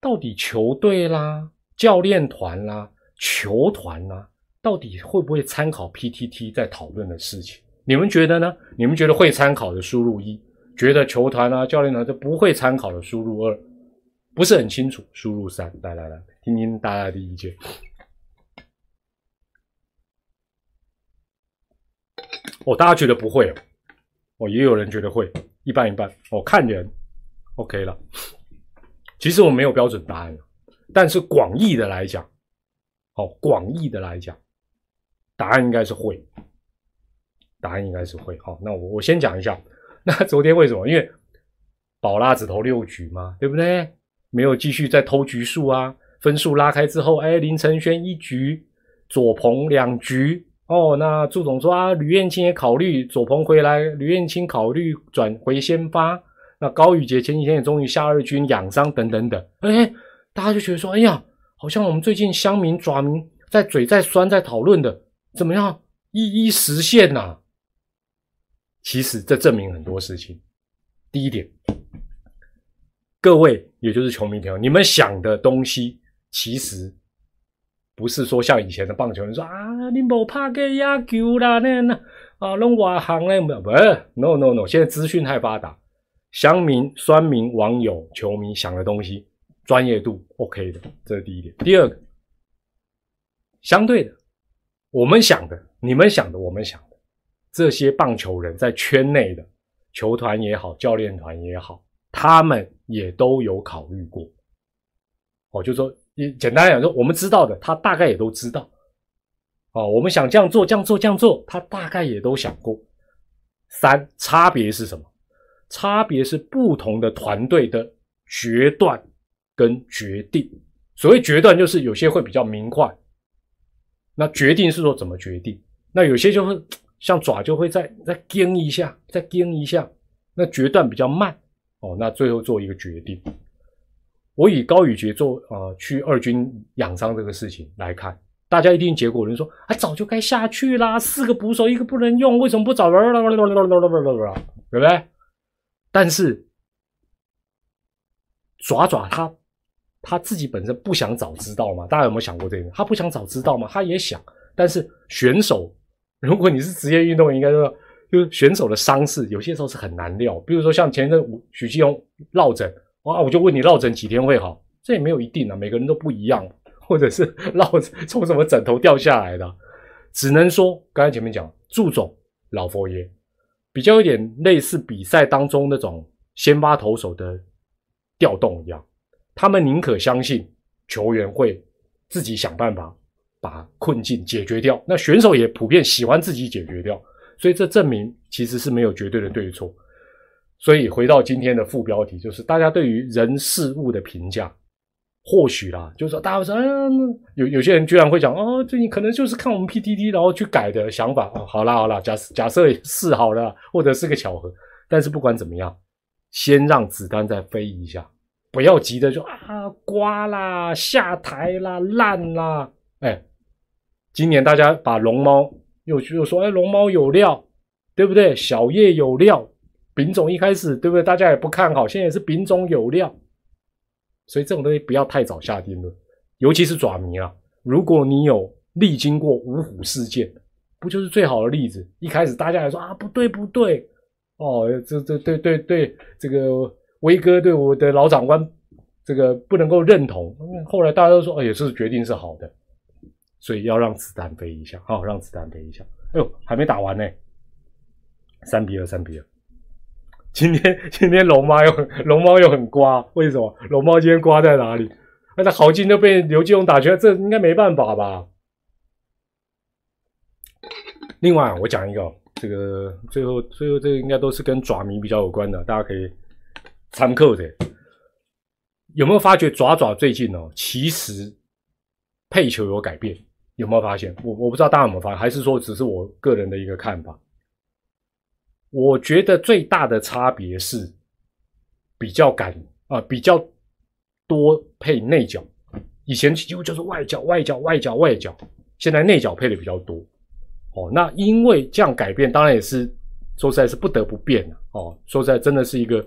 到底球队啦、教练团啦、球团啦，到底会不会参考 PTT 在讨论的事情？你们觉得呢？你们觉得会参考的输入一，觉得球团啊、教练团就不会参考的输入二。不是很清楚，输入三，来来来，听听大家的意见。哦，大家觉得不会哦，哦，也有人觉得会，一半一半。哦，看人，OK 了。其实我没有标准答案，但是广义的来讲，哦，广义的来讲，答案应该是会，答案应该是会。好，那我我先讲一下，那昨天为什么？因为宝拉只投六局嘛，对不对？没有继续再偷局数啊，分数拉开之后，哎，林承轩一局，左鹏两局，哦，那祝总说啊，吕彦青也考虑左鹏回来，吕彦青考虑转回先发，那高宇杰前几天也终于下二军养伤等等等，哎，大家就觉得说，哎呀，好像我们最近乡民爪民在嘴在酸在讨论的怎么样一一实现呐？其实这证明很多事情，第一点。各位，也就是球迷朋友，你们想的东西其实不是说像以前的棒球人说啊，你不怕给压球啦，那那啊，弄外行嘞，不不，no no no，现在资讯太发达，乡民、酸民、网友、球迷想的东西，专业度 OK 的，这是第一点。第二个，相对的，我们想的、你们想的、我们想的，这些棒球人在圈内的球团也好，教练团也好。他们也都有考虑过，哦，就说，你简单来讲，说我们知道的，他大概也都知道，哦，我们想这样做，这样做，这样做，他大概也都想过。三，差别是什么？差别是不同的团队的决断跟决定。所谓决断，就是有些会比较明快，那决定是说怎么决定？那有些就是 像爪，就会再再盯一下，再盯一下，那决断比较慢。哦，那最后做一个决定。我以高宇杰做呃去二军养伤这个事情来看，大家一定结果人说啊，早就该下去啦，四个捕手一个不能用，为什么不找？对不对？但是爪爪他他自己本身不想早知道嘛？大家有没有想过这个？他不想早知道嘛？他也想，但是选手，如果你是职业运动员，应该说。就是选手的伤势，有些时候是很难料。比如说像前一阵许继荣落枕，哇，我就问你落枕几天会好？这也没有一定啊，每个人都不一样，或者是落 从什么枕头掉下来的，只能说刚才前面讲祝总老佛爷比较有点类似比赛当中那种先发投手的调动一样，他们宁可相信球员会自己想办法把困境解决掉，那选手也普遍喜欢自己解决掉，所以这证明其实是没有绝对的对错。所以回到今天的副标题，就是大家对于人事物的评价，或许啦，就是说大家说，哎呀，有有些人居然会讲，哦，最近可能就是看我们 PTT 然后去改的想法哦。好啦好啦，假假设是好了，或者是个巧合，但是不管怎么样，先让子弹再飞一下，不要急着就啊刮啦、下台啦、烂啦。哎，今年大家把龙猫又又说，哎，龙猫有料，对不对？小叶有料。丙种一开始对不对？大家也不看好，现在也是丙种有料，所以这种东西不要太早下定论，尤其是爪迷啊。如果你有历经过五虎事件，不就是最好的例子？一开始大家还说啊，不对不对，哦，这这对对对，这个威哥对我的老长官这个不能够认同。后来大家都说，哦，也是决定是好的，所以要让子弹飞一下，好，让子弹飞一下。哎呦，还没打完呢，三比二，三比二。今天今天龙猫又龙猫又很刮，为什么？龙猫今天刮在哪里？那他豪金都被刘继荣打拳，这应该没办法吧？另外，我讲一个，这个最后最后这个应该都是跟爪迷比较有关的，大家可以参考的。有没有发觉爪爪最近哦，其实配球有改变？有没有发现？我我不知道大家有没有发现，还是说只是我个人的一个看法？我觉得最大的差别是比较敢啊，比较多配内角，以前几乎就是外角、外角、外角、外角，现在内角配的比较多。哦，那因为这样改变，当然也是说实在，是不得不变的哦。说实在，真的是一个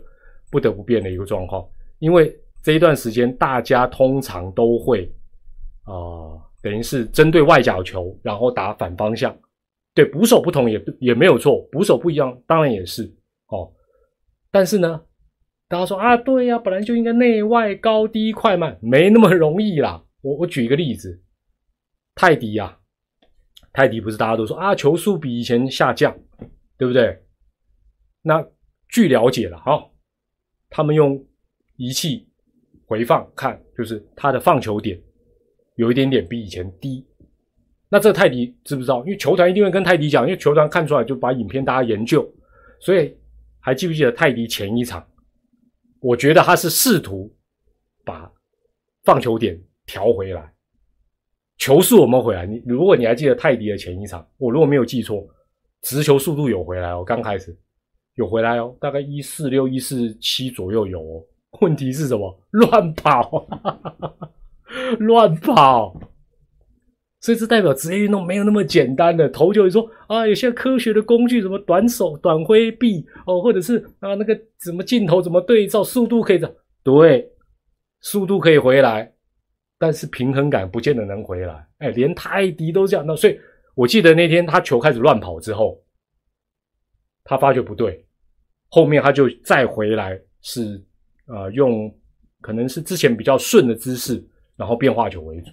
不得不变的一个状况，因为这一段时间大家通常都会啊，等于是针对外角球，然后打反方向。对捕手不同也也没有错，捕手不一样，当然也是哦。但是呢，大家说啊，对呀，本来就应该内外高低快慢，没那么容易啦。我我举一个例子，泰迪呀，泰迪不是大家都说啊，球速比以前下降，对不对？那据了解了哈，他们用仪器回放看，就是他的放球点有一点点比以前低。那这泰迪知不知道？因为球团一定会跟泰迪讲，因为球团看出来就把影片大家研究，所以还记不记得泰迪前一场？我觉得他是试图把放球点调回来，球速我们回来。你如果你还记得泰迪的前一场，我如果没有记错，直球速度有回来哦，刚开始有回来哦，大概一四六一四七左右有哦。问题是什么？乱跑，乱跑。所以这代表职业运动没有那么简单的投球。你说啊，有些科学的工具，什么短手、短挥臂哦，或者是啊那个什么镜头怎么对照，速度可以的，对，速度可以回来，但是平衡感不见得能回来。哎，连泰迪都这样。那所以我记得那天他球开始乱跑之后，他发觉不对，后面他就再回来，是啊用可能是之前比较顺的姿势，然后变化球为主。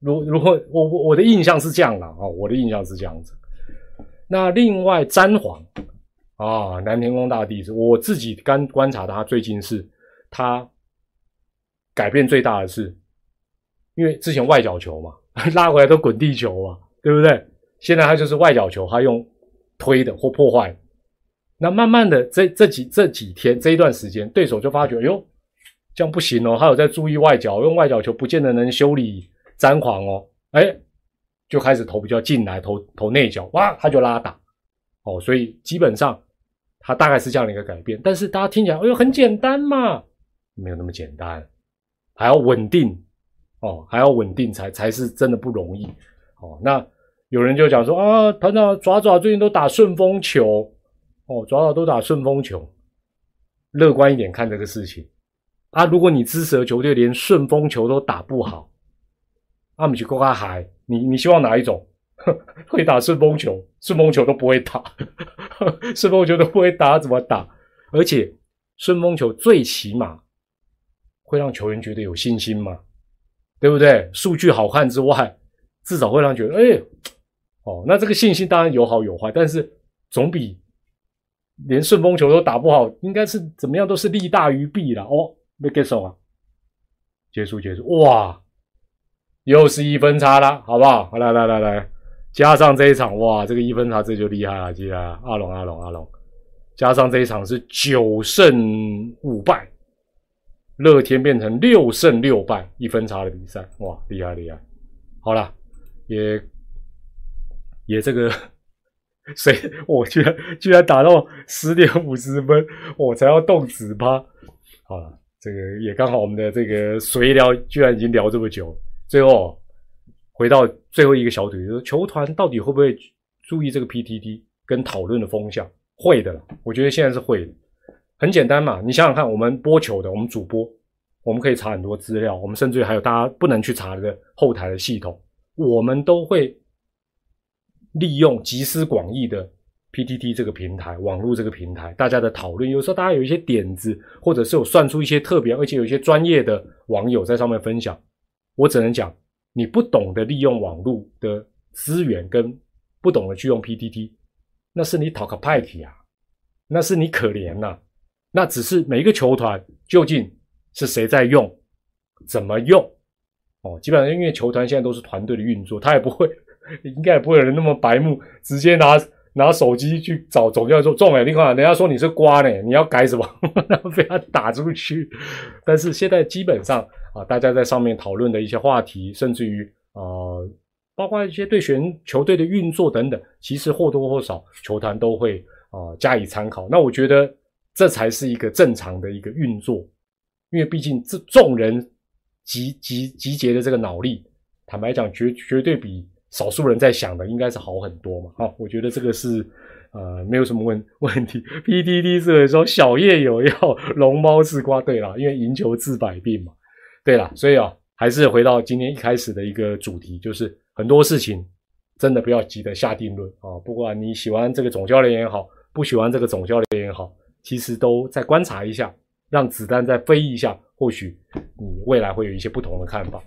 如如果我我我的印象是这样的啊，我的印象是这样子。那另外詹皇啊，南天宫大弟子，我自己刚观察他最近是，他改变最大的是，因为之前外角球嘛，拉回来都滚地球嘛，对不对？现在他就是外角球，他用推的或破坏。那慢慢的这这几这几天这一段时间，对手就发觉，哎呦，这样不行哦，他有在注意外角，用外角球不见得能修理。詹皇哦，哎，就开始投比较进来，投投内角，哇，他就拉打，哦，所以基本上他大概是这样的一个改变。但是大家听起来，哎呦，很简单嘛，没有那么简单，还要稳定哦，还要稳定才才是真的不容易哦。那有人就讲说啊，团长爪爪最近都打顺风球，哦，爪爪都打顺风球，乐观一点看这个事情啊，如果你支持的球队连顺风球都打不好。阿米奇哥阿海，你你希望哪一种？会打顺风球，顺风球都不会打，顺风球都不会打，怎么打？而且顺风球最起码会让球员觉得有信心嘛，对不对？数据好看之外，至少会让觉得，哎，哦，那这个信心当然有好有坏，但是总比连顺风球都打不好，应该是怎么样都是利大于弊了。哦，没 get 啊，结束结束，哇，又是一分差了，好不好？来来来来，加上这一场，哇，这个一分差这就厉害了，记得阿龙阿龙阿龙，加上这一场是九胜五败。乐天变成六胜六败一分差的比赛，哇，厉害厉害！好了，也也这个 谁，我居然居然打到十点五十分，我才要动纸吧。好了，这个也刚好，我们的这个随聊居然已经聊这么久，最后回到最后一个小组，就是球团到底会不会注意这个 PTT 跟讨论的风向？会的，我觉得现在是会的。很简单嘛，你想想看，我们播球的，我们主播，我们可以查很多资料，我们甚至于还有大家不能去查的后台的系统，我们都会利用集思广益的 PTT 这个平台，网络这个平台，大家的讨论，有时候大家有一些点子，或者是有算出一些特别，而且有一些专业的网友在上面分享，我只能讲，你不懂得利用网络的资源，跟不懂得去用 PTT，那是你讨个派题啊，那是你可怜呐。那只是每一个球团究竟是谁在用，怎么用？哦，基本上因为球团现在都是团队的运作，他也不会，应该也不会有人那么白目，直接拿拿手机去找总教练说中了，另外人家说你是瓜呢，你要改什么，然后被他打出去。但是现在基本上啊，大家在上面讨论的一些话题，甚至于啊，包括一些对选球队的运作等等，其实或多或少球团都会啊加以参考。那我觉得。这才是一个正常的一个运作，因为毕竟这众人集集集结的这个脑力，坦白讲，绝绝对比少数人在想的应该是好很多嘛。好，我觉得这个是呃没有什么问 问题。PDD 是说小叶有要 龙猫吃瓜，对了，因为赢球治百病嘛。对了，所以啊，还是回到今天一开始的一个主题，就是很多事情真的不要急着下定论啊。不管你喜欢这个总教练也好，不喜欢这个总教练也好。其实都再观察一下，让子弹再飞一下，或许你未来会有一些不同的看法。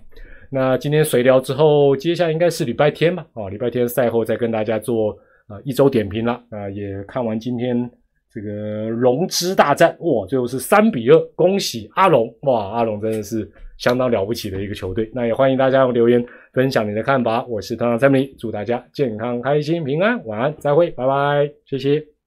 那今天随聊之后，接下来应该是礼拜天吧？啊，礼拜天赛后再跟大家做啊一周点评了。啊，也看完今天这个龙之大战，哇，最后是三比二，恭喜阿龙！哇，阿龙真的是相当了不起的一个球队。那也欢迎大家留言分享你的看法。我是团长蔡明，祝大家健康、开心、平安，晚安，再会，拜拜，谢谢。